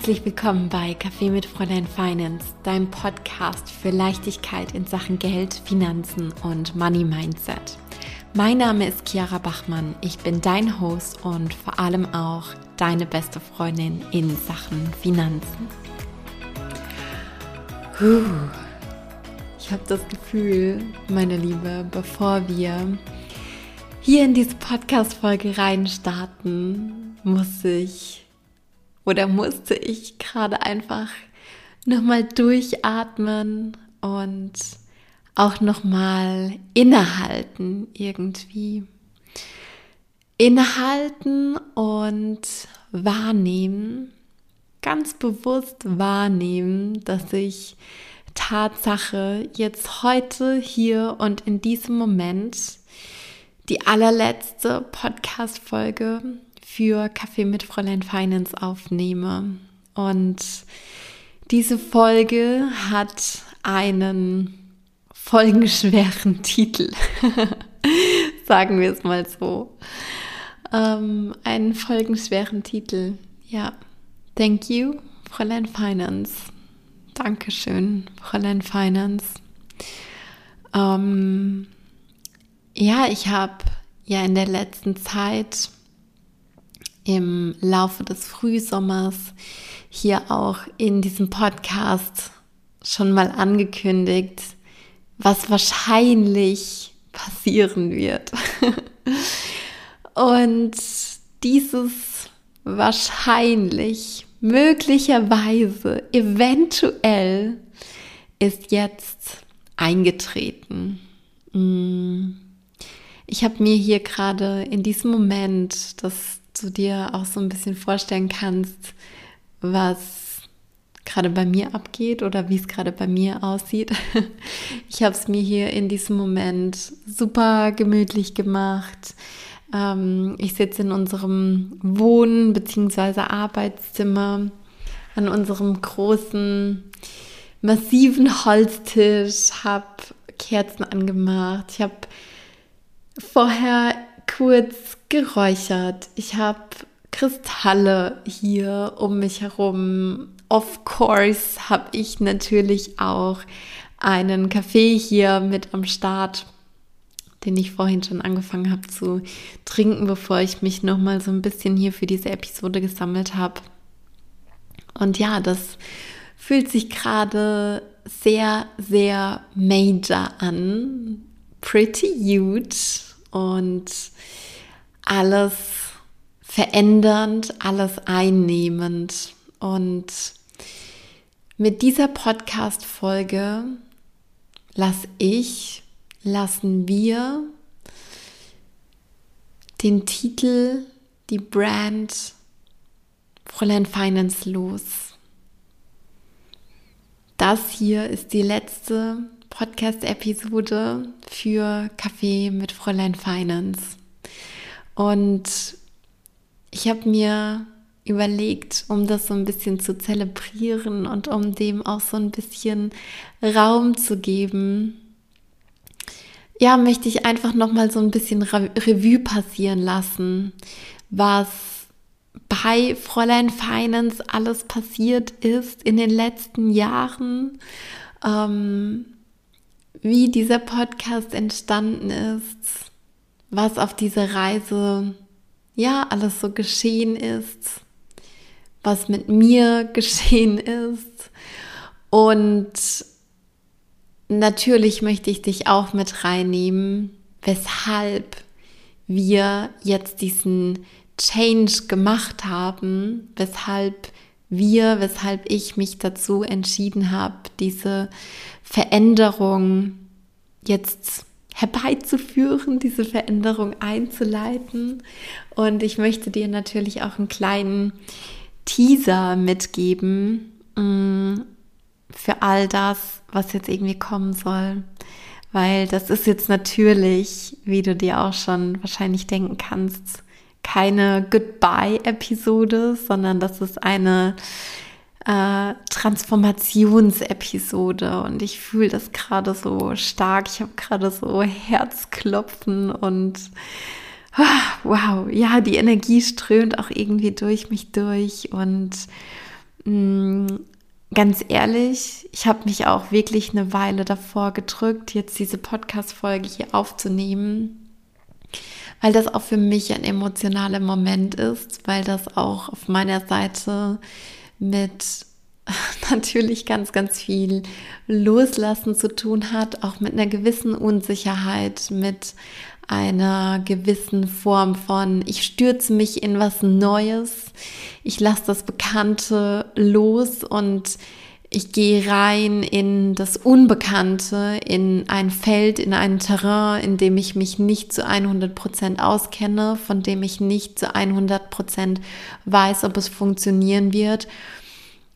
Herzlich willkommen bei Kaffee mit Fräulein Finance, deinem Podcast für Leichtigkeit in Sachen Geld, Finanzen und Money Mindset. Mein Name ist Chiara Bachmann, ich bin dein Host und vor allem auch deine beste Freundin in Sachen Finanzen. Ich habe das Gefühl, meine Liebe, bevor wir hier in diese Podcast-Folge reinstarten, muss ich oder musste ich gerade einfach nochmal durchatmen und auch nochmal innehalten irgendwie. Innehalten und wahrnehmen, ganz bewusst wahrnehmen, dass ich Tatsache jetzt heute hier und in diesem Moment die allerletzte Podcast-Folge für Kaffee mit Fräulein Finance aufnehme. Und diese Folge hat einen folgenschweren Titel. Sagen wir es mal so. Ähm, einen folgenschweren Titel. Ja. Thank you, Fräulein Finance. Dankeschön, Fräulein Finance. Ähm, ja, ich habe ja in der letzten Zeit im Laufe des Frühsommers hier auch in diesem Podcast schon mal angekündigt, was wahrscheinlich passieren wird. Und dieses wahrscheinlich, möglicherweise, eventuell ist jetzt eingetreten. Mm. Ich habe mir hier gerade in diesem Moment das du dir auch so ein bisschen vorstellen kannst, was gerade bei mir abgeht oder wie es gerade bei mir aussieht. Ich habe es mir hier in diesem Moment super gemütlich gemacht. Ähm, ich sitze in unserem Wohn- bzw. Arbeitszimmer an unserem großen, massiven Holztisch, habe Kerzen angemacht. Ich habe vorher kurz geräuchert. Ich habe Kristalle hier um mich herum. Of course habe ich natürlich auch einen Kaffee hier mit am Start, den ich vorhin schon angefangen habe zu trinken, bevor ich mich noch mal so ein bisschen hier für diese Episode gesammelt habe. Und ja, das fühlt sich gerade sehr, sehr major an. Pretty huge und alles verändernd, alles einnehmend. Und mit dieser Podcast-Folge lasse ich, lassen wir den Titel, die Brand Fräulein Finance los. Das hier ist die letzte Podcast-Episode für Kaffee mit Fräulein Finance. Und ich habe mir überlegt, um das so ein bisschen zu zelebrieren und um dem auch so ein bisschen Raum zu geben, ja, möchte ich einfach noch mal so ein bisschen Revue passieren lassen, was bei Fräulein Finance alles passiert ist in den letzten Jahren, ähm, wie dieser Podcast entstanden ist, was auf dieser Reise ja alles so geschehen ist, was mit mir geschehen ist. Und natürlich möchte ich dich auch mit reinnehmen, weshalb wir jetzt diesen Change gemacht haben, weshalb wir, weshalb ich mich dazu entschieden habe, diese Veränderung jetzt herbeizuführen, diese Veränderung einzuleiten. Und ich möchte dir natürlich auch einen kleinen Teaser mitgeben mm, für all das, was jetzt irgendwie kommen soll. Weil das ist jetzt natürlich, wie du dir auch schon wahrscheinlich denken kannst, keine Goodbye-Episode, sondern das ist eine äh, Transformationsepisode. Und ich fühle das gerade so stark. Ich habe gerade so Herzklopfen und ah, wow, ja, die Energie strömt auch irgendwie durch mich durch. Und mm, ganz ehrlich, ich habe mich auch wirklich eine Weile davor gedrückt, jetzt diese Podcast-Folge hier aufzunehmen, weil das auch für mich ein emotionaler Moment ist, weil das auch auf meiner Seite mit natürlich ganz, ganz viel Loslassen zu tun hat, auch mit einer gewissen Unsicherheit, mit einer gewissen Form von, ich stürze mich in was Neues, ich lasse das Bekannte los und ich gehe rein in das Unbekannte, in ein Feld, in ein Terrain, in dem ich mich nicht zu 100 Prozent auskenne, von dem ich nicht zu 100 Prozent weiß, ob es funktionieren wird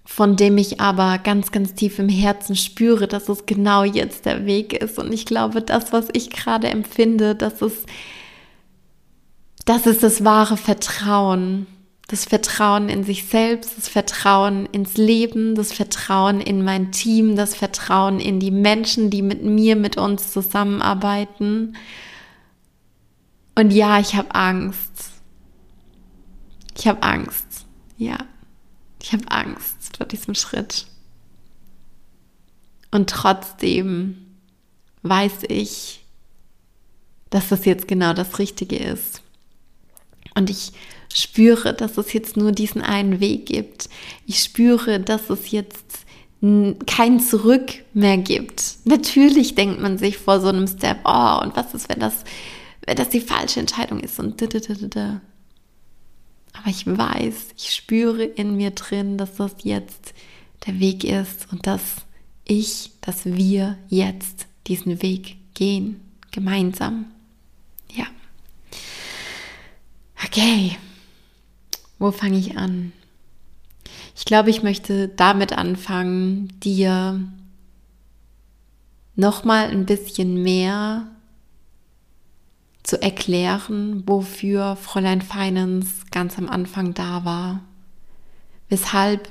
von dem ich aber ganz, ganz tief im Herzen spüre, dass es genau jetzt der Weg ist. Und ich glaube, das, was ich gerade empfinde, das ist, das ist das wahre Vertrauen. Das Vertrauen in sich selbst, das Vertrauen ins Leben, das Vertrauen in mein Team, das Vertrauen in die Menschen, die mit mir, mit uns zusammenarbeiten. Und ja, ich habe Angst. Ich habe Angst. Ja, ich habe Angst vor diesem Schritt. Und trotzdem weiß ich, dass das jetzt genau das Richtige ist. Und ich spüre, dass es jetzt nur diesen einen Weg gibt. Ich spüre, dass es jetzt kein Zurück mehr gibt. Natürlich denkt man sich vor so einem Step, oh, und was ist, wenn das, wenn das die falsche Entscheidung ist und da, da, da, da. Aber ich weiß, ich spüre in mir drin, dass das jetzt der Weg ist und dass ich, dass wir jetzt diesen Weg gehen, gemeinsam. Ja. Okay, wo fange ich an? Ich glaube, ich möchte damit anfangen, dir nochmal ein bisschen mehr zu erklären, wofür Fräulein Finance ganz am Anfang da war, weshalb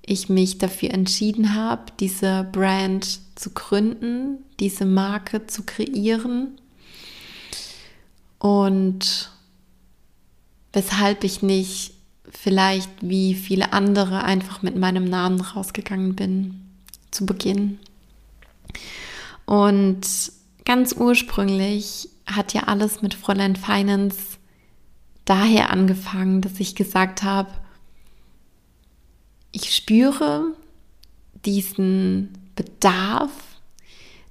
ich mich dafür entschieden habe, diese Brand zu gründen, diese Marke zu kreieren und weshalb ich nicht vielleicht wie viele andere einfach mit meinem Namen rausgegangen bin zu Beginn. Und ganz ursprünglich hat ja alles mit Fräulein Finance daher angefangen, dass ich gesagt habe, ich spüre diesen Bedarf,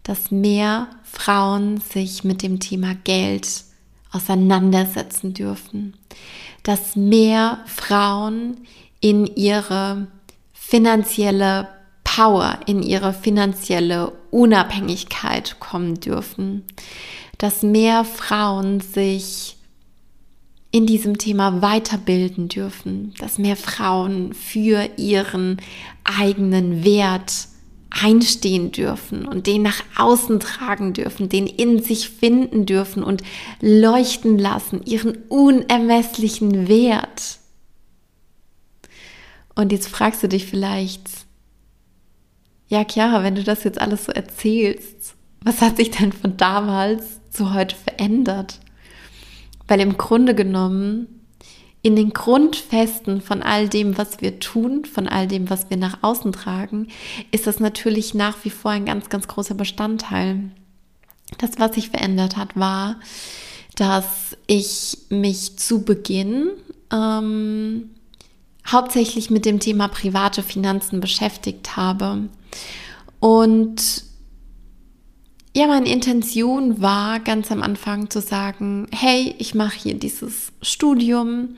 dass mehr Frauen sich mit dem Thema Geld auseinandersetzen dürfen, dass mehr Frauen in ihre finanzielle Power, in ihre finanzielle Unabhängigkeit kommen dürfen, dass mehr Frauen sich in diesem Thema weiterbilden dürfen, dass mehr Frauen für ihren eigenen Wert einstehen dürfen und den nach außen tragen dürfen, den in sich finden dürfen und leuchten lassen, ihren unermesslichen Wert. Und jetzt fragst du dich vielleicht, ja, Chiara, wenn du das jetzt alles so erzählst, was hat sich denn von damals zu heute verändert. Weil im Grunde genommen in den Grundfesten von all dem, was wir tun, von all dem, was wir nach außen tragen, ist das natürlich nach wie vor ein ganz, ganz großer Bestandteil. Das, was sich verändert hat, war, dass ich mich zu Beginn ähm, hauptsächlich mit dem Thema private Finanzen beschäftigt habe. Und ja, meine Intention war ganz am Anfang zu sagen, hey, ich mache hier dieses Studium,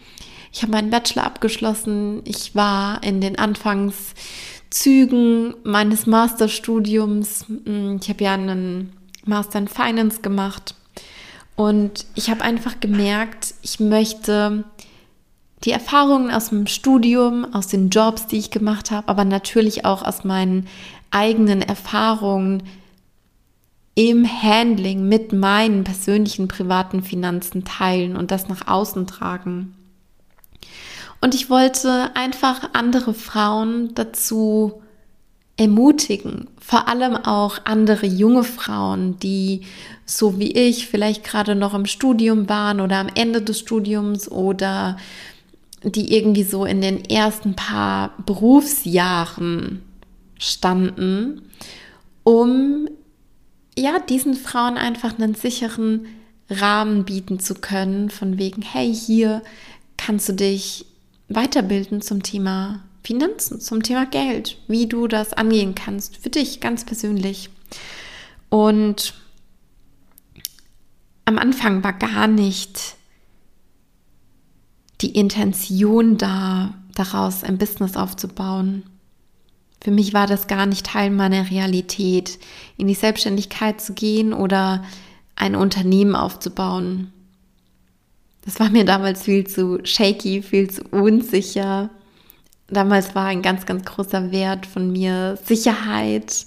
ich habe meinen Bachelor abgeschlossen, ich war in den Anfangszügen meines Masterstudiums, hm, ich habe ja einen Master in Finance gemacht. Und ich habe einfach gemerkt, ich möchte die Erfahrungen aus dem Studium, aus den Jobs, die ich gemacht habe, aber natürlich auch aus meinen eigenen Erfahrungen im Handling mit meinen persönlichen privaten Finanzen teilen und das nach außen tragen. Und ich wollte einfach andere Frauen dazu ermutigen, vor allem auch andere junge Frauen, die so wie ich vielleicht gerade noch im Studium waren oder am Ende des Studiums oder die irgendwie so in den ersten paar Berufsjahren standen, um ja diesen Frauen einfach einen sicheren Rahmen bieten zu können, von wegen, hey, hier kannst du dich weiterbilden zum Thema Finanzen, zum Thema Geld, wie du das angehen kannst, für dich ganz persönlich. Und am Anfang war gar nicht die Intention da, daraus ein Business aufzubauen. Für mich war das gar nicht Teil meiner Realität, in die Selbstständigkeit zu gehen oder ein Unternehmen aufzubauen. Das war mir damals viel zu shaky, viel zu unsicher. Damals war ein ganz, ganz großer Wert von mir Sicherheit,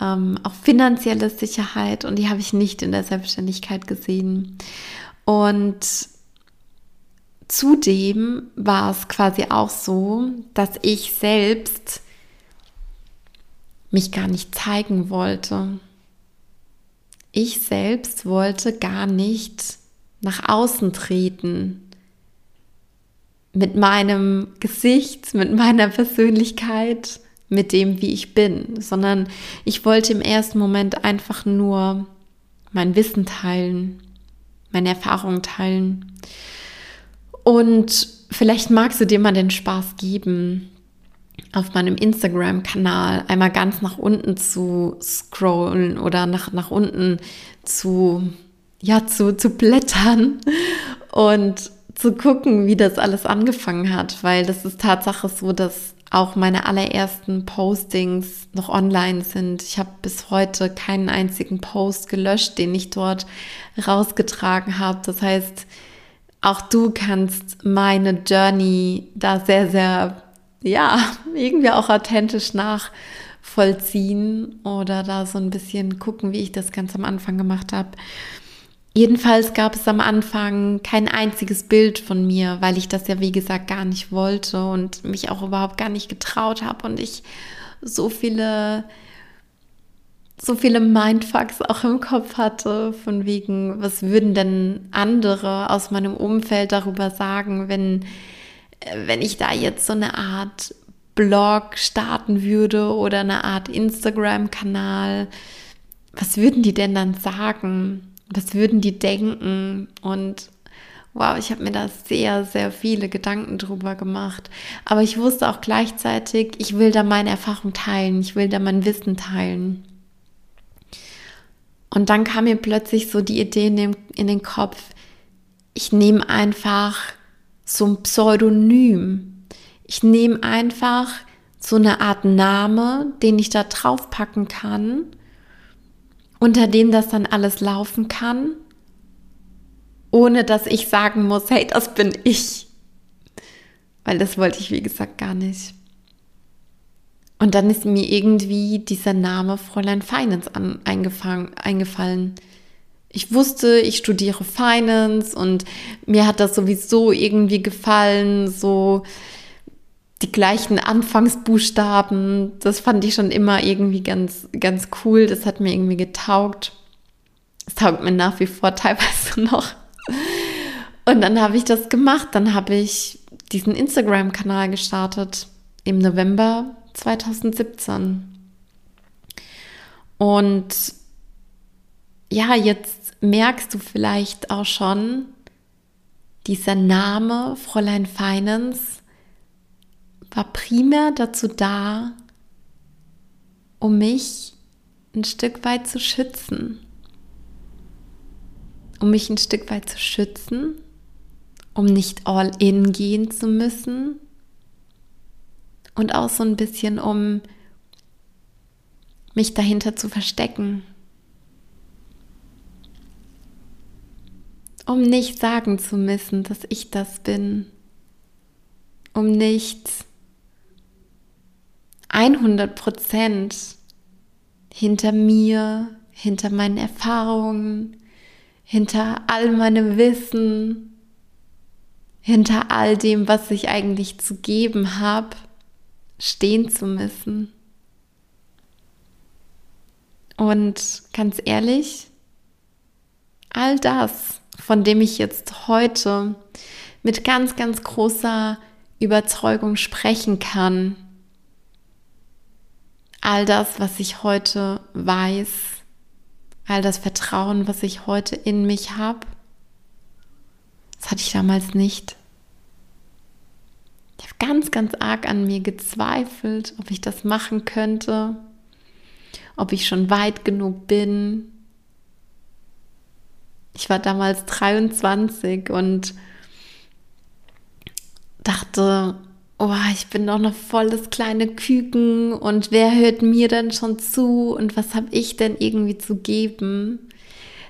ähm, auch finanzielle Sicherheit und die habe ich nicht in der Selbstständigkeit gesehen. Und zudem war es quasi auch so, dass ich selbst mich gar nicht zeigen wollte. Ich selbst wollte gar nicht nach außen treten mit meinem Gesicht, mit meiner Persönlichkeit, mit dem, wie ich bin, sondern ich wollte im ersten Moment einfach nur mein Wissen teilen, meine Erfahrungen teilen. Und vielleicht magst du dir mal den Spaß geben, auf meinem Instagram-Kanal einmal ganz nach unten zu scrollen oder nach, nach unten zu, ja, zu, zu blättern und zu gucken, wie das alles angefangen hat, weil das ist Tatsache so, dass auch meine allerersten Postings noch online sind. Ich habe bis heute keinen einzigen Post gelöscht, den ich dort rausgetragen habe. Das heißt, auch du kannst meine Journey da sehr, sehr, ja, irgendwie auch authentisch nachvollziehen oder da so ein bisschen gucken, wie ich das ganz am Anfang gemacht habe. Jedenfalls gab es am Anfang kein einziges Bild von mir, weil ich das ja wie gesagt gar nicht wollte und mich auch überhaupt gar nicht getraut habe und ich so viele so viele Mindfucks auch im Kopf hatte, von wegen, was würden denn andere aus meinem Umfeld darüber sagen, wenn, wenn ich da jetzt so eine Art Blog starten würde oder eine Art Instagram-Kanal, was würden die denn dann sagen? was würden die denken? Und wow, ich habe mir da sehr, sehr viele Gedanken drüber gemacht. Aber ich wusste auch gleichzeitig, ich will da meine Erfahrung teilen, ich will da mein Wissen teilen. Und dann kam mir plötzlich so die Idee in den, Kopf, ich nehme einfach so ein Pseudonym. Ich nehme einfach so eine Art Name, den ich da draufpacken kann unter dem das dann alles laufen kann, ohne dass ich sagen muss, hey, das bin ich. Weil das wollte ich, wie gesagt, gar nicht. Und dann ist mir irgendwie dieser Name Fräulein Finance an, eingefallen. Ich wusste, ich studiere Finance und mir hat das sowieso irgendwie gefallen, so die gleichen Anfangsbuchstaben. Das fand ich schon immer irgendwie ganz, ganz cool. Das hat mir irgendwie getaugt. Es taugt mir nach wie vor teilweise noch. Und dann habe ich das gemacht. Dann habe ich diesen Instagram-Kanal gestartet im November 2017. Und ja, jetzt merkst du vielleicht auch schon, dieser Name Fräulein Finance war primär dazu da, um mich ein Stück weit zu schützen. Um mich ein Stück weit zu schützen, um nicht all in gehen zu müssen und auch so ein bisschen, um mich dahinter zu verstecken. Um nicht sagen zu müssen, dass ich das bin. Um nicht 100 Prozent hinter mir, hinter meinen Erfahrungen, hinter all meinem Wissen, hinter all dem, was ich eigentlich zu geben habe, stehen zu müssen. Und ganz ehrlich, all das, von dem ich jetzt heute mit ganz, ganz großer Überzeugung sprechen kann. All das, was ich heute weiß, all das Vertrauen, was ich heute in mich habe, das hatte ich damals nicht. Ich habe ganz, ganz arg an mir gezweifelt, ob ich das machen könnte, ob ich schon weit genug bin. Ich war damals 23 und dachte, oh, ich bin doch noch voll das kleine Küken und wer hört mir denn schon zu und was habe ich denn irgendwie zu geben?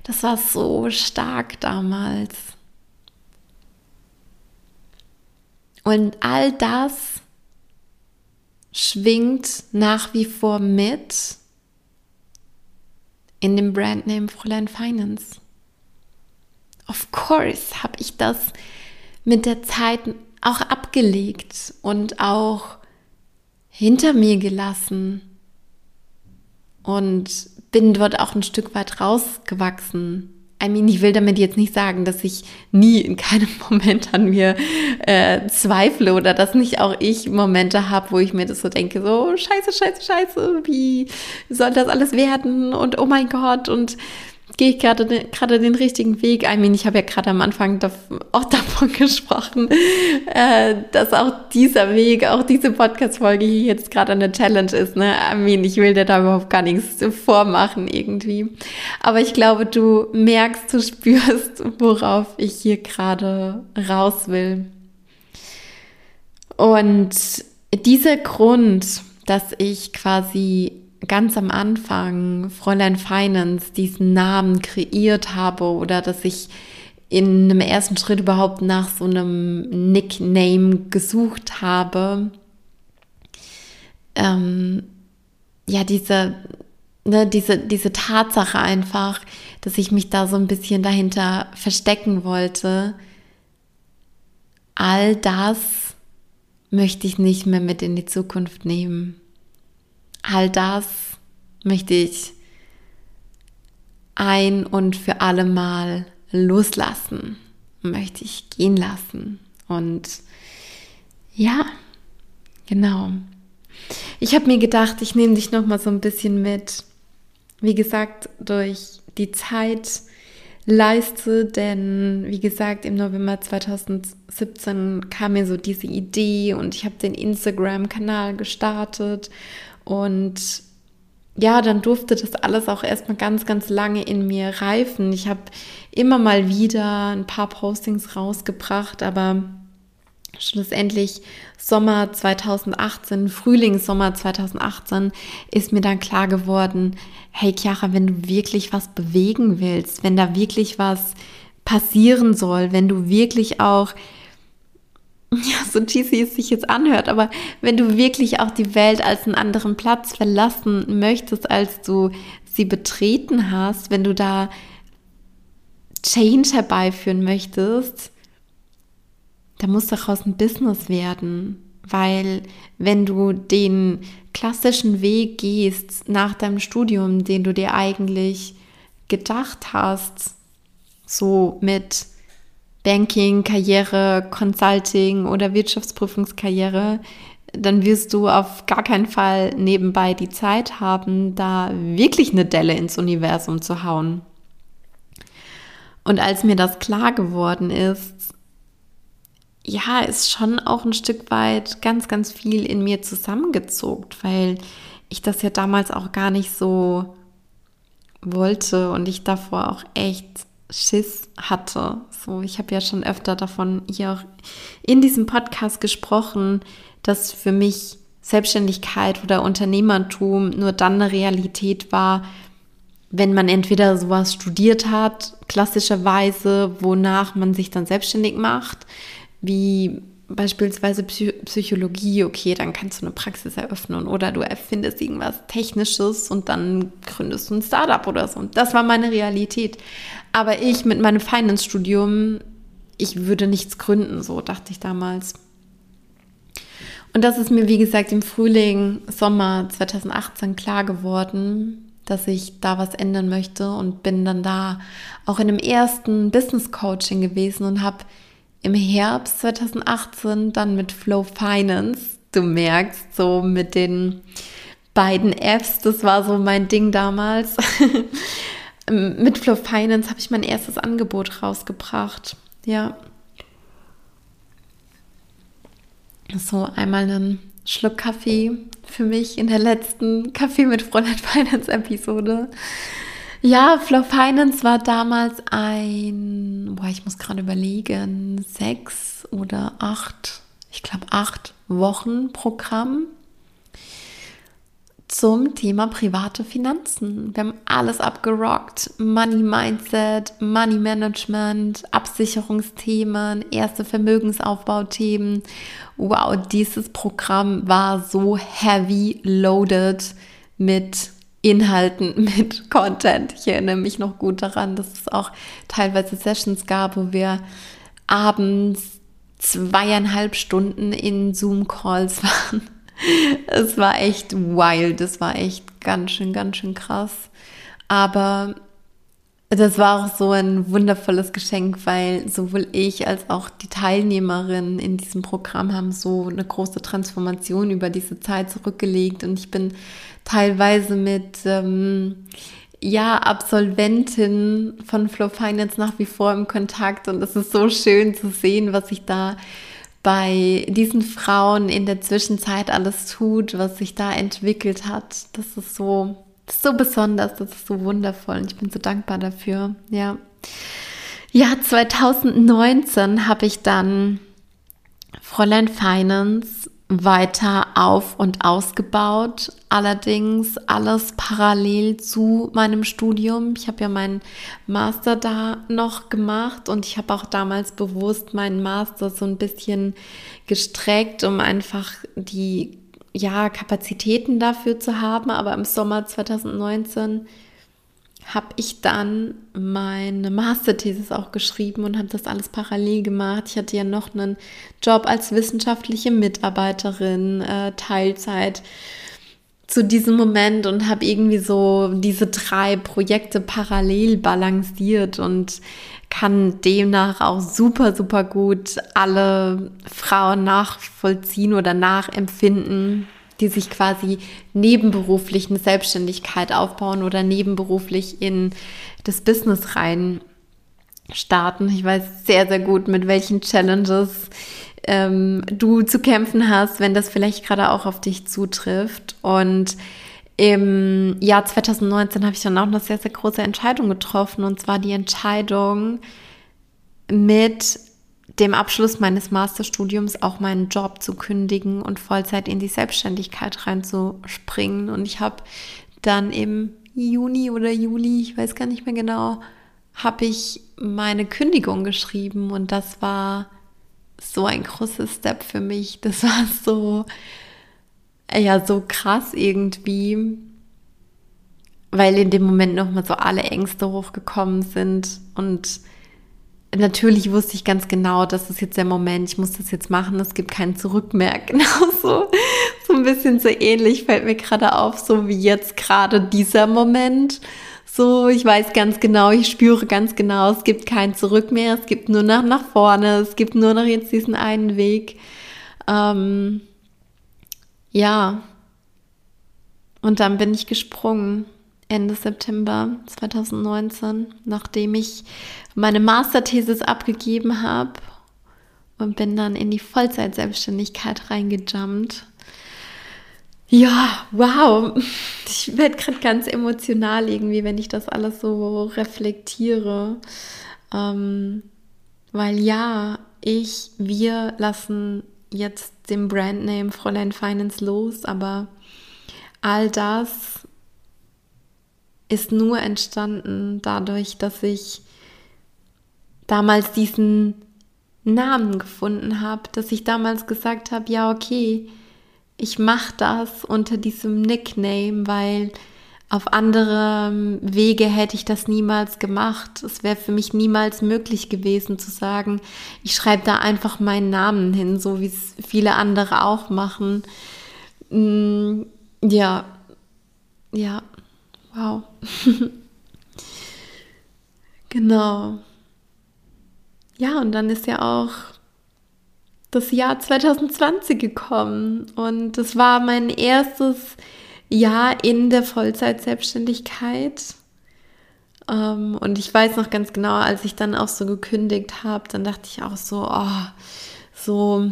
Das war so stark damals. Und all das schwingt nach wie vor mit in dem Brandname Fräulein Finance. Of course habe ich das mit der Zeit auch abgelegt und auch hinter mir gelassen und bin dort auch ein Stück weit rausgewachsen. I mean, ich will damit jetzt nicht sagen, dass ich nie in keinem Moment an mir äh, zweifle oder dass nicht auch ich Momente habe, wo ich mir das so denke, so scheiße, scheiße, scheiße, wie soll das alles werden und oh mein Gott und gehe ich gerade gerade den richtigen Weg. I mean, ich habe ja gerade am Anfang auch davon gesprochen, äh, dass auch dieser Weg, auch diese Podcast-Folge hier jetzt gerade eine Challenge ist. Ne? I mean, ich will dir da überhaupt gar nichts vormachen irgendwie. Aber ich glaube, du merkst, du spürst, worauf ich hier gerade raus will. Und dieser Grund, dass ich quasi ganz am Anfang Fräulein Finance diesen Namen kreiert habe oder dass ich in einem ersten Schritt überhaupt nach so einem Nickname gesucht habe. Ähm, ja, diese, ne, diese, diese Tatsache einfach, dass ich mich da so ein bisschen dahinter verstecken wollte. All das möchte ich nicht mehr mit in die Zukunft nehmen all das möchte ich ein und für alle Mal loslassen, möchte ich gehen lassen. Und ja, genau. Ich habe mir gedacht, ich nehme dich noch mal so ein bisschen mit. Wie gesagt, durch die Zeit leiste, denn wie gesagt, im November 2017 kam mir so diese Idee und ich habe den Instagram-Kanal gestartet und ja, dann durfte das alles auch erstmal ganz, ganz lange in mir reifen. Ich habe immer mal wieder ein paar Postings rausgebracht, aber schlussendlich Sommer 2018, Frühling, Sommer 2018 ist mir dann klar geworden, hey Chiara, wenn du wirklich was bewegen willst, wenn da wirklich was passieren soll, wenn du wirklich auch ja, so cheesy es sich jetzt anhört, aber wenn du wirklich auch die Welt als einen anderen Platz verlassen möchtest, als du sie betreten hast, wenn du da Change herbeiführen möchtest, da muss daraus ein Business werden. Weil wenn du den klassischen Weg gehst nach deinem Studium, den du dir eigentlich gedacht hast, so mit Banking, Karriere, Consulting oder Wirtschaftsprüfungskarriere, dann wirst du auf gar keinen Fall nebenbei die Zeit haben, da wirklich eine Delle ins Universum zu hauen. Und als mir das klar geworden ist, ja, ist schon auch ein Stück weit ganz, ganz viel in mir zusammengezogen, weil ich das ja damals auch gar nicht so wollte und ich davor auch echt Schiss hatte. So, ich habe ja schon öfter davon hier auch in diesem Podcast gesprochen, dass für mich Selbstständigkeit oder Unternehmertum nur dann eine Realität war, wenn man entweder sowas studiert hat, klassischerweise, wonach man sich dann selbstständig macht, wie beispielsweise Psychologie, okay, dann kannst du eine Praxis eröffnen oder du erfindest irgendwas Technisches und dann gründest du ein Startup oder so. Das war meine Realität. Aber ich mit meinem Finance-Studium, ich würde nichts gründen, so dachte ich damals. Und das ist mir, wie gesagt, im Frühling, Sommer 2018 klar geworden, dass ich da was ändern möchte und bin dann da auch in einem ersten Business Coaching gewesen und habe im Herbst 2018 dann mit Flow Finance. Du merkst so mit den beiden Apps, das war so mein Ding damals. mit Flow Finance habe ich mein erstes Angebot rausgebracht. Ja. So einmal einen Schluck Kaffee für mich in der letzten Kaffee mit Fräulein Finance Episode. Ja, Flow Finance war damals ein, boah, ich muss gerade überlegen, sechs oder acht, ich glaube acht Wochen Programm zum Thema private Finanzen. Wir haben alles abgerockt. Money Mindset, Money Management, Absicherungsthemen, erste Vermögensaufbauthemen. Wow, dieses Programm war so heavy loaded mit Inhalten, mit Content. Ich erinnere mich noch gut daran, dass es auch teilweise Sessions gab, wo wir abends zweieinhalb Stunden in Zoom-Calls waren. Es war echt wild, es war echt ganz schön, ganz schön krass. Aber das war auch so ein wundervolles Geschenk, weil sowohl ich als auch die Teilnehmerinnen in diesem Programm haben so eine große Transformation über diese Zeit zurückgelegt und ich bin teilweise mit ähm, ja, Absolventin von Flow Finance nach wie vor im Kontakt und es ist so schön zu sehen, was sich da bei diesen Frauen in der Zwischenzeit alles tut, was sich da entwickelt hat. Das ist so, das ist so besonders, das ist so wundervoll und ich bin so dankbar dafür. Ja. Ja, 2019 habe ich dann Fräulein Finance weiter auf und ausgebaut. Allerdings alles parallel zu meinem Studium. Ich habe ja meinen Master da noch gemacht und ich habe auch damals bewusst meinen Master so ein bisschen gestreckt, um einfach die ja, Kapazitäten dafür zu haben. Aber im Sommer 2019 habe ich dann meine Masterthesis auch geschrieben und habe das alles parallel gemacht. Ich hatte ja noch einen Job als wissenschaftliche Mitarbeiterin, äh, Teilzeit zu diesem Moment und habe irgendwie so diese drei Projekte parallel balanciert und kann demnach auch super, super gut alle Frauen nachvollziehen oder nachempfinden, die sich quasi nebenberuflich eine Selbstständigkeit aufbauen oder nebenberuflich in das Business rein starten. Ich weiß sehr, sehr gut, mit welchen Challenges ähm, du zu kämpfen hast, wenn das vielleicht gerade auch auf dich zutrifft. Und im Jahr 2019 habe ich dann auch eine sehr, sehr große Entscheidung getroffen. Und zwar die Entscheidung, mit dem Abschluss meines Masterstudiums auch meinen Job zu kündigen und Vollzeit in die Selbstständigkeit reinzuspringen. Und ich habe dann im Juni oder Juli, ich weiß gar nicht mehr genau, habe ich meine Kündigung geschrieben und das war so ein großes Step für mich. Das war so, ja, so krass irgendwie, weil in dem Moment nochmal so alle Ängste hochgekommen sind. Und natürlich wusste ich ganz genau, das ist jetzt der Moment, ich muss das jetzt machen, es gibt kein Zurück mehr. Genau so, so ein bisschen so ähnlich fällt mir gerade auf, so wie jetzt gerade dieser Moment. So, ich weiß ganz genau, ich spüre ganz genau, es gibt kein Zurück mehr, es gibt nur nach, nach vorne, es gibt nur noch jetzt diesen einen Weg. Ähm, ja. Und dann bin ich gesprungen. Ende September 2019, nachdem ich meine Masterthesis abgegeben habe und bin dann in die Vollzeitselbstständigkeit reingejumpt. Ja, wow. Ich werde gerade ganz emotional irgendwie, wenn ich das alles so reflektiere. Ähm, weil ja, ich, wir lassen jetzt den Brandname Fräulein Finance los, aber all das ist nur entstanden dadurch, dass ich damals diesen Namen gefunden habe, dass ich damals gesagt habe, ja, okay, ich mache das unter diesem Nickname, weil auf anderem Wege hätte ich das niemals gemacht. Es wäre für mich niemals möglich gewesen zu sagen, ich schreibe da einfach meinen Namen hin, so wie es viele andere auch machen. Mm, ja, ja, wow. genau. Ja, und dann ist ja auch das Jahr 2020 gekommen und es war mein erstes Jahr in der Vollzeitselbstständigkeit. Ähm, und ich weiß noch ganz genau, als ich dann auch so gekündigt habe, dann dachte ich auch so, oh, so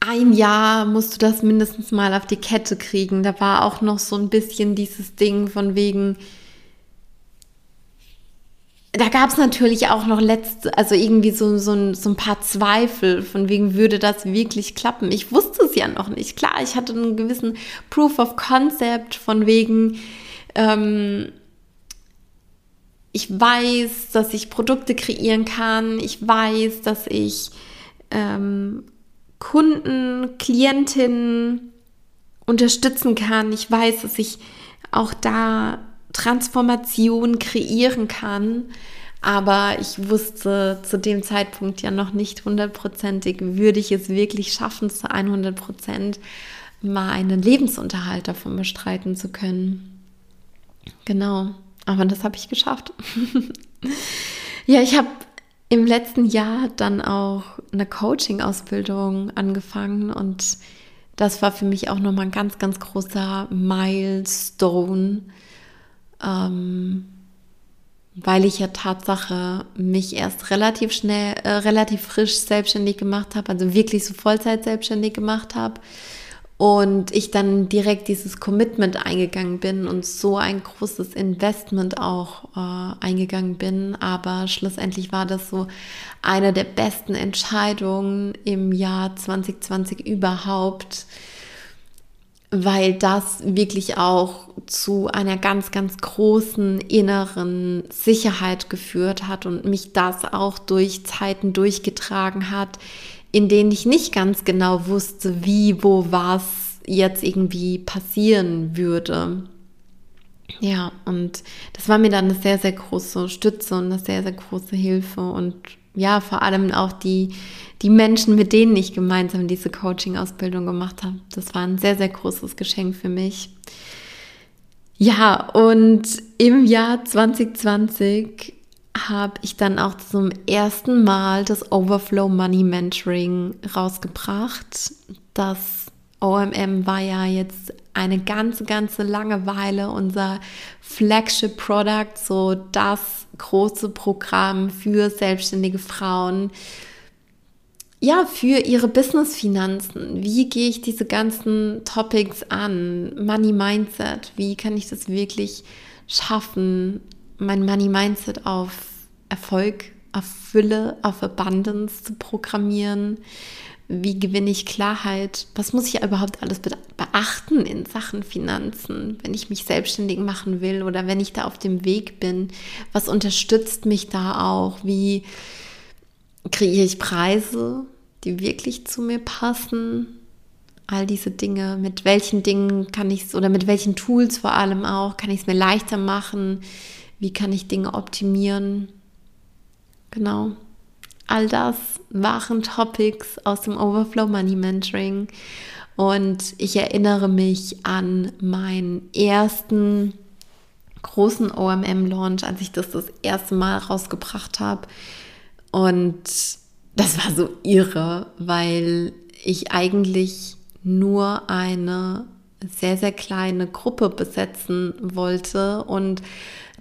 ein Jahr musst du das mindestens mal auf die Kette kriegen. Da war auch noch so ein bisschen dieses Ding von wegen, da gab es natürlich auch noch letzte, also irgendwie so, so, so ein paar Zweifel, von wegen würde das wirklich klappen. Ich wusste es ja noch nicht. Klar, ich hatte einen gewissen Proof of Concept, von wegen, ähm, ich weiß, dass ich Produkte kreieren kann, ich weiß, dass ich ähm, Kunden, Klientinnen unterstützen kann, ich weiß, dass ich auch da Transformation kreieren kann. Aber ich wusste zu dem Zeitpunkt ja noch nicht hundertprozentig, würde ich es wirklich schaffen, zu 100 Prozent mal einen Lebensunterhalt davon bestreiten zu können. Genau, aber das habe ich geschafft. ja, ich habe im letzten Jahr dann auch eine Coaching-Ausbildung angefangen und das war für mich auch nochmal ein ganz, ganz großer Milestone, ähm, weil ich ja Tatsache mich erst relativ schnell, äh, relativ frisch selbstständig gemacht habe, also wirklich so Vollzeit selbstständig gemacht habe und ich dann direkt dieses Commitment eingegangen bin und so ein großes Investment auch äh, eingegangen bin. Aber schlussendlich war das so eine der besten Entscheidungen im Jahr 2020 überhaupt, weil das wirklich auch zu einer ganz, ganz großen inneren Sicherheit geführt hat und mich das auch durch Zeiten durchgetragen hat, in denen ich nicht ganz genau wusste, wie, wo, was jetzt irgendwie passieren würde. Ja, und das war mir dann eine sehr, sehr große Stütze und eine sehr, sehr große Hilfe und ja, vor allem auch die, die Menschen, mit denen ich gemeinsam diese Coaching-Ausbildung gemacht habe. Das war ein sehr, sehr großes Geschenk für mich. Ja, und im Jahr 2020 habe ich dann auch zum ersten Mal das Overflow Money Mentoring rausgebracht. Das OMM war ja jetzt eine ganze, ganze Weile unser Flagship Product, so das große Programm für selbstständige Frauen. Ja, für ihre Business-Finanzen. Wie gehe ich diese ganzen Topics an? Money Mindset. Wie kann ich das wirklich schaffen, mein Money Mindset auf Erfolg, auf Fülle, auf Abundance zu programmieren? Wie gewinne ich Klarheit? Was muss ich überhaupt alles beachten in Sachen Finanzen, wenn ich mich selbstständig machen will oder wenn ich da auf dem Weg bin? Was unterstützt mich da auch? Wie kreiere ich Preise, die wirklich zu mir passen? All diese Dinge, mit welchen Dingen kann ich es oder mit welchen Tools vor allem auch, kann ich es mir leichter machen? Wie kann ich Dinge optimieren? Genau. All das waren Topics aus dem Overflow Money Mentoring. Und ich erinnere mich an meinen ersten großen OMM-Launch, als ich das das erste Mal rausgebracht habe. Und das war so irre, weil ich eigentlich nur eine sehr, sehr kleine Gruppe besetzen wollte und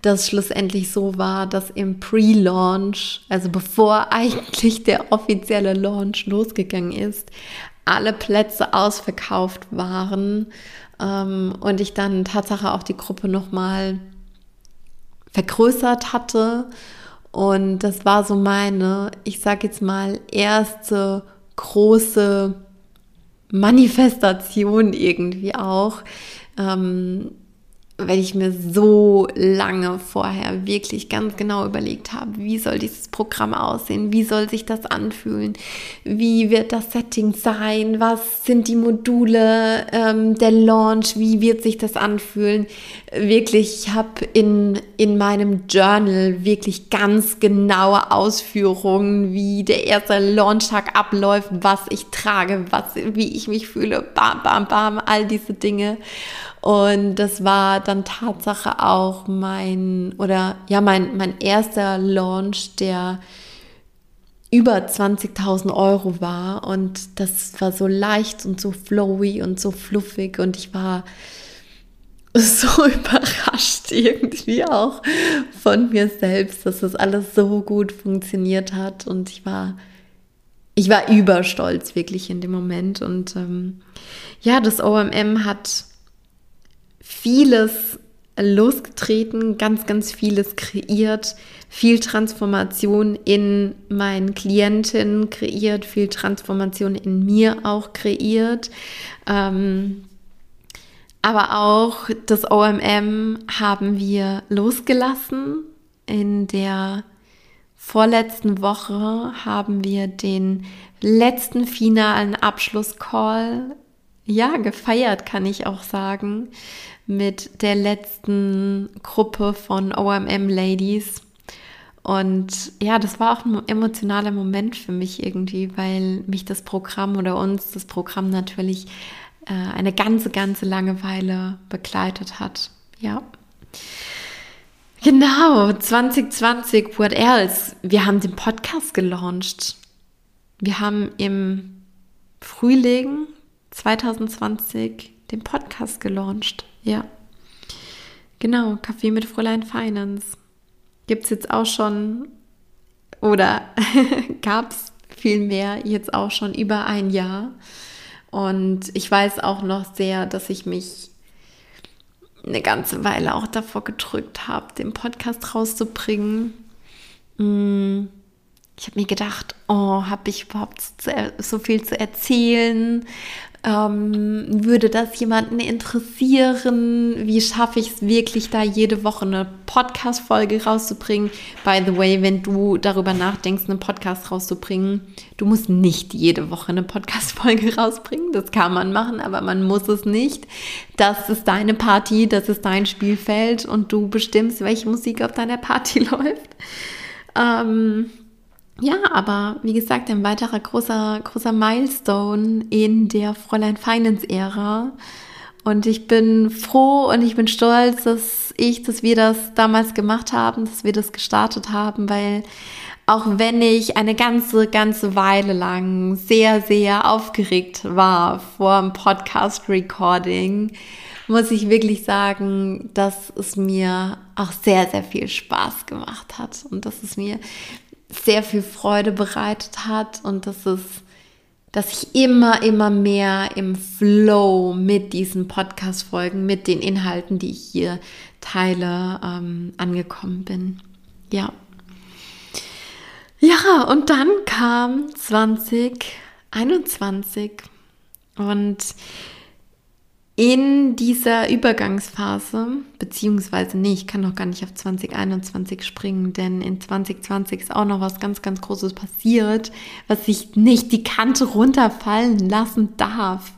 das schlussendlich so war, dass im Pre-Launch, also bevor eigentlich der offizielle Launch losgegangen ist, alle Plätze ausverkauft waren ähm, und ich dann Tatsache auch die Gruppe nochmal vergrößert hatte. Und das war so meine, ich sage jetzt mal, erste große Manifestation irgendwie auch. Ähm, weil ich mir so lange vorher wirklich ganz genau überlegt habe, wie soll dieses Programm aussehen, wie soll sich das anfühlen, wie wird das Setting sein, was sind die Module, ähm, der Launch, wie wird sich das anfühlen. Wirklich, ich habe in, in meinem Journal wirklich ganz genaue Ausführungen, wie der erste Launchtag abläuft, was ich trage, was, wie ich mich fühle, bam, bam, bam, all diese Dinge. Und das war dann Tatsache auch mein, oder ja, mein, mein erster Launch, der über 20.000 Euro war. Und das war so leicht und so flowy und so fluffig. Und ich war so überrascht irgendwie auch von mir selbst, dass das alles so gut funktioniert hat. Und ich war ich war überstolz wirklich in dem Moment. Und ähm, ja, das OMM hat vieles losgetreten, ganz, ganz vieles kreiert, viel Transformation in meinen Klientinnen kreiert, viel Transformation in mir auch kreiert. Ähm, aber auch das OMM haben wir losgelassen. In der vorletzten Woche haben wir den letzten finalen Abschlusscall ja, gefeiert, kann ich auch sagen, mit der letzten Gruppe von OMM Ladies. Und ja, das war auch ein emotionaler Moment für mich irgendwie, weil mich das Programm oder uns das Programm natürlich äh, eine ganze, ganze Langeweile begleitet hat. Ja. Genau, 2020, what else? Wir haben den Podcast gelauncht. Wir haben im Frühling 2020 den Podcast gelauncht. Ja. Genau, Kaffee mit Fräulein Finance. Gibt es jetzt auch schon oder gab es vielmehr jetzt auch schon über ein Jahr. Und ich weiß auch noch sehr, dass ich mich eine ganze Weile auch davor gedrückt habe, den Podcast rauszubringen. Mm, ich habe mir gedacht, oh, habe ich überhaupt so viel zu erzählen? Ähm, würde das jemanden interessieren? Wie schaffe ich es wirklich, da jede Woche eine Podcast-Folge rauszubringen? By the way, wenn du darüber nachdenkst, einen Podcast rauszubringen, du musst nicht jede Woche eine Podcast-Folge rausbringen. Das kann man machen, aber man muss es nicht. Das ist deine Party, das ist dein Spielfeld und du bestimmst, welche Musik auf deiner Party läuft. Ähm, ja, aber wie gesagt, ein weiterer großer, großer Milestone in der Fräulein Finance-Ära. Und ich bin froh und ich bin stolz, dass ich, dass wir das damals gemacht haben, dass wir das gestartet haben, weil auch wenn ich eine ganze, ganze Weile lang sehr, sehr aufgeregt war vor dem Podcast-Recording, muss ich wirklich sagen, dass es mir auch sehr, sehr viel Spaß gemacht hat und dass es mir sehr viel Freude bereitet hat und dass es, dass ich immer, immer mehr im Flow mit diesen Podcast-Folgen, mit den Inhalten, die ich hier teile, ähm, angekommen bin. Ja. Ja, und dann kam 2021 und in dieser Übergangsphase, beziehungsweise nee, ich kann noch gar nicht auf 2021 springen, denn in 2020 ist auch noch was ganz, ganz Großes passiert, was ich nicht die Kante runterfallen lassen darf.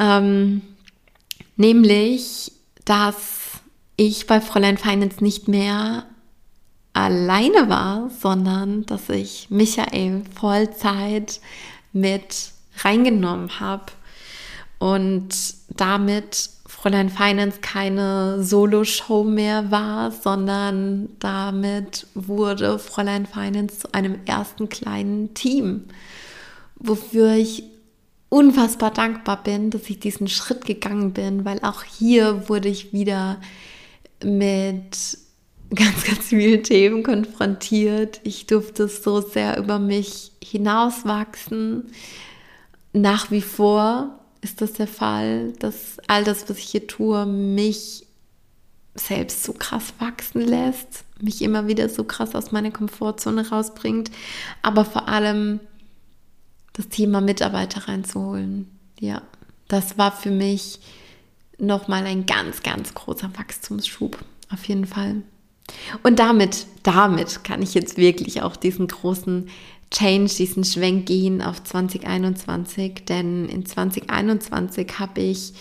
Ähm, nämlich, dass ich bei Fräulein Finance nicht mehr alleine war, sondern dass ich Michael Vollzeit mit reingenommen habe und damit Fräulein Finance keine Solo-Show mehr war, sondern damit wurde Fräulein Finance zu einem ersten kleinen Team, wofür ich unfassbar dankbar bin, dass ich diesen Schritt gegangen bin, weil auch hier wurde ich wieder mit ganz, ganz vielen Themen konfrontiert. Ich durfte so sehr über mich hinauswachsen. Nach wie vor ist das der Fall, dass all das, was ich hier tue, mich selbst so krass wachsen lässt, mich immer wieder so krass aus meiner Komfortzone rausbringt, aber vor allem das Thema Mitarbeiter reinzuholen. Ja, das war für mich nochmal ein ganz, ganz großer Wachstumsschub, auf jeden Fall. Und damit, damit kann ich jetzt wirklich auch diesen großen Change, diesen Schwenk gehen auf 2021, denn in 2021 habe ich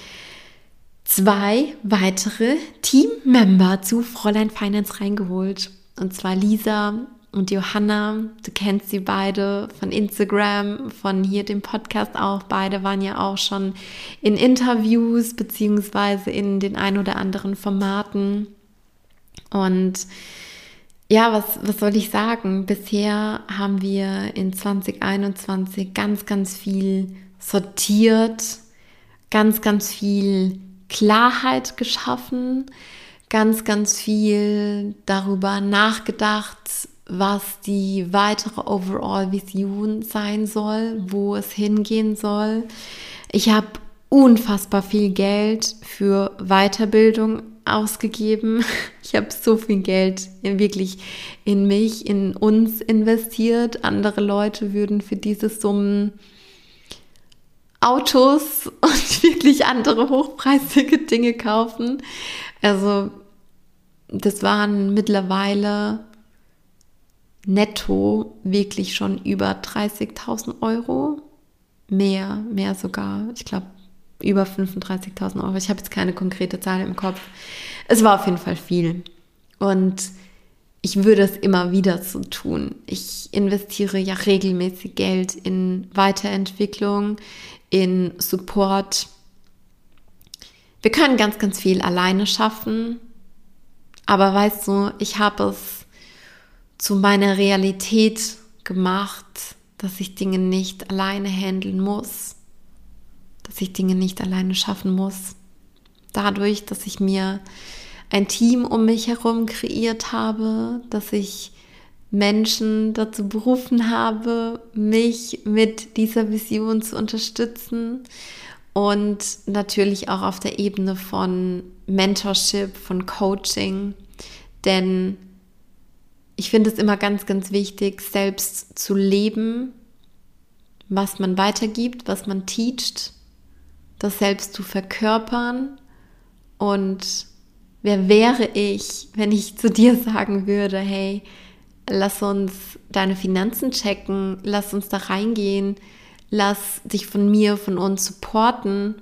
zwei weitere Teammember zu Fräulein Finance reingeholt. Und zwar Lisa und Johanna. Du kennst sie beide von Instagram, von hier dem Podcast auch. Beide waren ja auch schon in Interviews beziehungsweise in den ein oder anderen Formaten. Und ja, was, was soll ich sagen? Bisher haben wir in 2021 ganz, ganz viel sortiert, ganz, ganz viel Klarheit geschaffen, ganz, ganz viel darüber nachgedacht, was die weitere Overall-Vision sein soll, wo es hingehen soll. Ich habe unfassbar viel Geld für Weiterbildung ausgegeben. Ich habe so viel Geld in wirklich in mich, in uns investiert. Andere Leute würden für diese Summen Autos und wirklich andere hochpreisige Dinge kaufen. Also das waren mittlerweile netto wirklich schon über 30.000 Euro. Mehr, mehr sogar. Ich glaube über 35.000 Euro. Ich habe jetzt keine konkrete Zahl im Kopf. Es war auf jeden Fall viel. Und ich würde es immer wieder so tun. Ich investiere ja regelmäßig Geld in Weiterentwicklung, in Support. Wir können ganz, ganz viel alleine schaffen. Aber weißt du, ich habe es zu meiner Realität gemacht, dass ich Dinge nicht alleine handeln muss dass ich Dinge nicht alleine schaffen muss. Dadurch, dass ich mir ein Team um mich herum kreiert habe, dass ich Menschen dazu berufen habe, mich mit dieser Vision zu unterstützen und natürlich auch auf der Ebene von Mentorship, von Coaching, denn ich finde es immer ganz, ganz wichtig, selbst zu leben, was man weitergibt, was man teacht das selbst zu verkörpern und wer wäre ich, wenn ich zu dir sagen würde, hey, lass uns deine Finanzen checken, lass uns da reingehen, lass dich von mir, von uns supporten,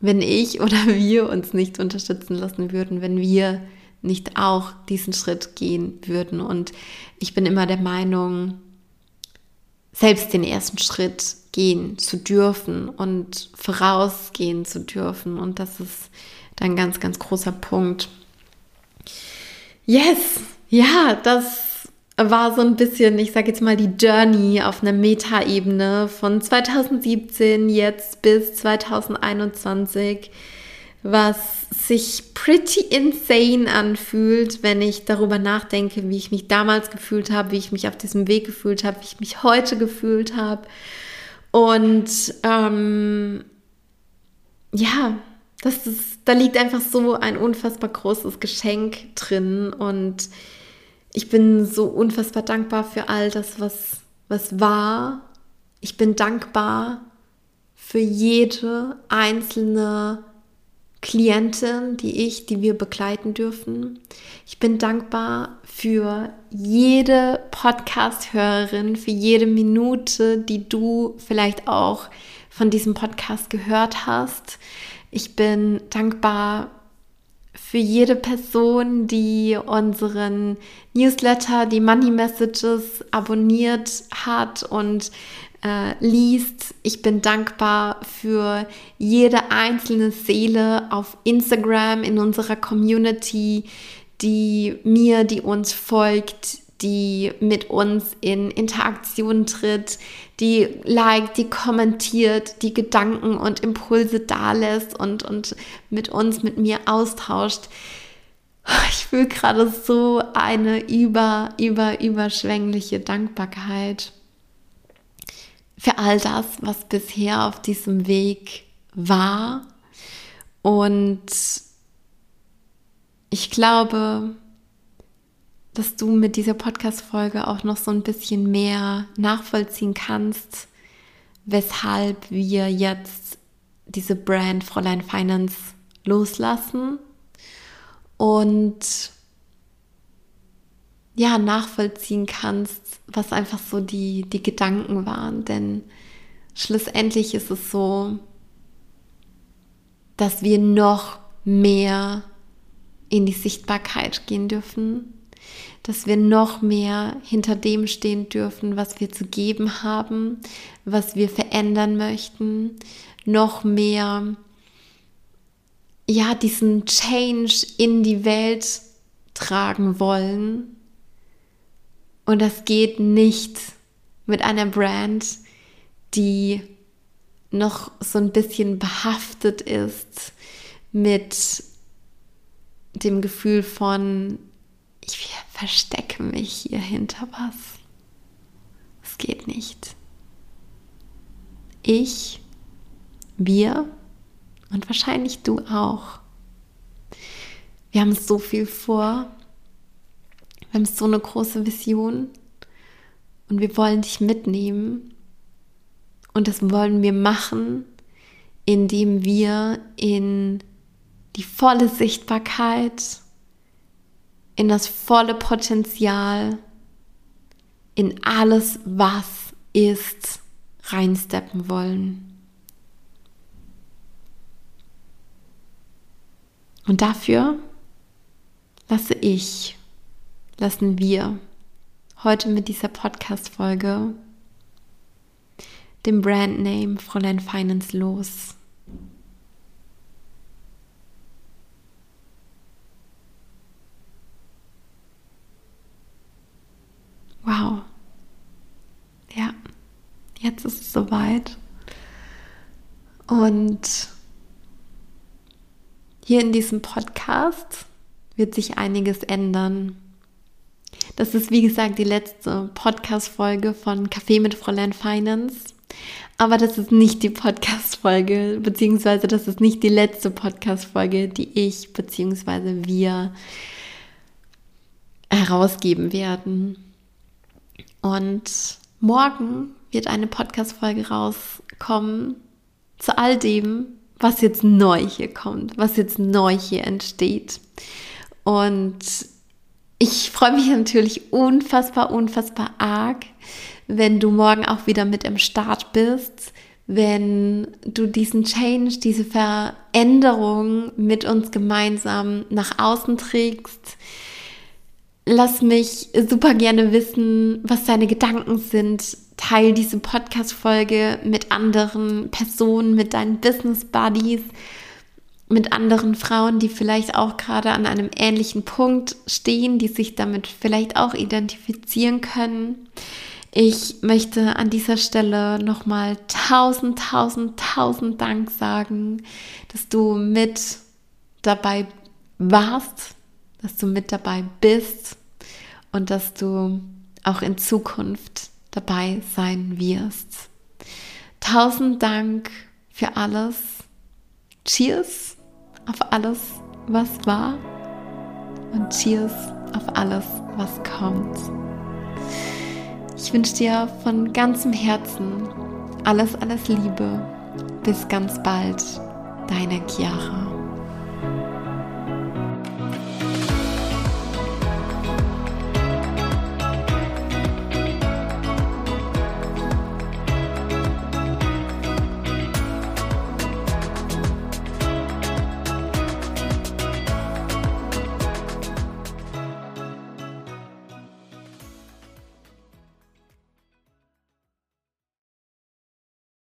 wenn ich oder wir uns nicht unterstützen lassen würden, wenn wir nicht auch diesen Schritt gehen würden. Und ich bin immer der Meinung, selbst den ersten Schritt gehen zu dürfen und vorausgehen zu dürfen. Und das ist ein ganz, ganz großer Punkt. Yes, ja, das war so ein bisschen, ich sage jetzt mal, die Journey auf einer Metaebene von 2017 jetzt bis 2021 was sich pretty insane anfühlt, wenn ich darüber nachdenke, wie ich mich damals gefühlt habe, wie ich mich auf diesem Weg gefühlt habe, wie ich mich heute gefühlt habe. Und ähm, ja, das ist, da liegt einfach so ein unfassbar großes Geschenk drin und ich bin so unfassbar dankbar für all das, was, was war. Ich bin dankbar für jede einzelne Klientin, die ich, die wir begleiten dürfen. Ich bin dankbar für jede Podcast-Hörerin, für jede Minute, die du vielleicht auch von diesem Podcast gehört hast. Ich bin dankbar für jede Person, die unseren Newsletter, die Money Messages abonniert hat und äh, liest. Ich bin dankbar für jede einzelne Seele auf Instagram in unserer Community, die mir, die uns folgt, die mit uns in Interaktion tritt, die liked, die kommentiert, die Gedanken und Impulse dalässt und, und mit uns, mit mir austauscht. Ich fühle gerade so eine über, über, überschwängliche Dankbarkeit für all das, was bisher auf diesem Weg war. Und ich glaube, dass du mit dieser Podcast-Folge auch noch so ein bisschen mehr nachvollziehen kannst, weshalb wir jetzt diese Brand Fräulein Finance loslassen und ja, nachvollziehen kannst, was einfach so die, die Gedanken waren. Denn schlussendlich ist es so, dass wir noch mehr in die Sichtbarkeit gehen dürfen, dass wir noch mehr hinter dem stehen dürfen, was wir zu geben haben, was wir verändern möchten, noch mehr ja diesen Change in die Welt tragen wollen Und das geht nicht mit einer Brand, die noch so ein bisschen behaftet ist mit dem Gefühl von, ich verstecke mich hier hinter was. Es geht nicht. Ich, wir und wahrscheinlich du auch. Wir haben so viel vor. Wir haben so eine große Vision und wir wollen dich mitnehmen. Und das wollen wir machen, indem wir in die volle Sichtbarkeit, in das volle Potenzial, in alles, was ist, reinsteppen wollen. Und dafür lasse ich, lassen wir heute mit dieser Podcast-Folge dem Brandname Fräulein Finance los. Wow. Ja, jetzt ist es soweit. Und hier in diesem Podcast wird sich einiges ändern. Das ist, wie gesagt, die letzte Podcast-Folge von Café mit Fräulein Finance. Aber das ist nicht die Podcast-Folge, beziehungsweise das ist nicht die letzte Podcast-Folge, die ich, beziehungsweise wir herausgeben werden. Und morgen wird eine Podcast-Folge rauskommen zu all dem, was jetzt neu hier kommt, was jetzt neu hier entsteht. Und ich freue mich natürlich unfassbar, unfassbar arg, wenn du morgen auch wieder mit im Start bist, wenn du diesen Change, diese Veränderung mit uns gemeinsam nach außen trägst. Lass mich super gerne wissen, was deine Gedanken sind. Teil diese Podcast-Folge mit anderen Personen, mit deinen Business Buddies mit anderen Frauen, die vielleicht auch gerade an einem ähnlichen Punkt stehen, die sich damit vielleicht auch identifizieren können. Ich möchte an dieser Stelle nochmal tausend, tausend, tausend Dank sagen, dass du mit dabei warst, dass du mit dabei bist und dass du auch in Zukunft dabei sein wirst. Tausend Dank für alles. Cheers auf alles, was war und Cheers auf alles, was kommt. Ich wünsche dir von ganzem Herzen alles, alles Liebe. Bis ganz bald, deine Chiara.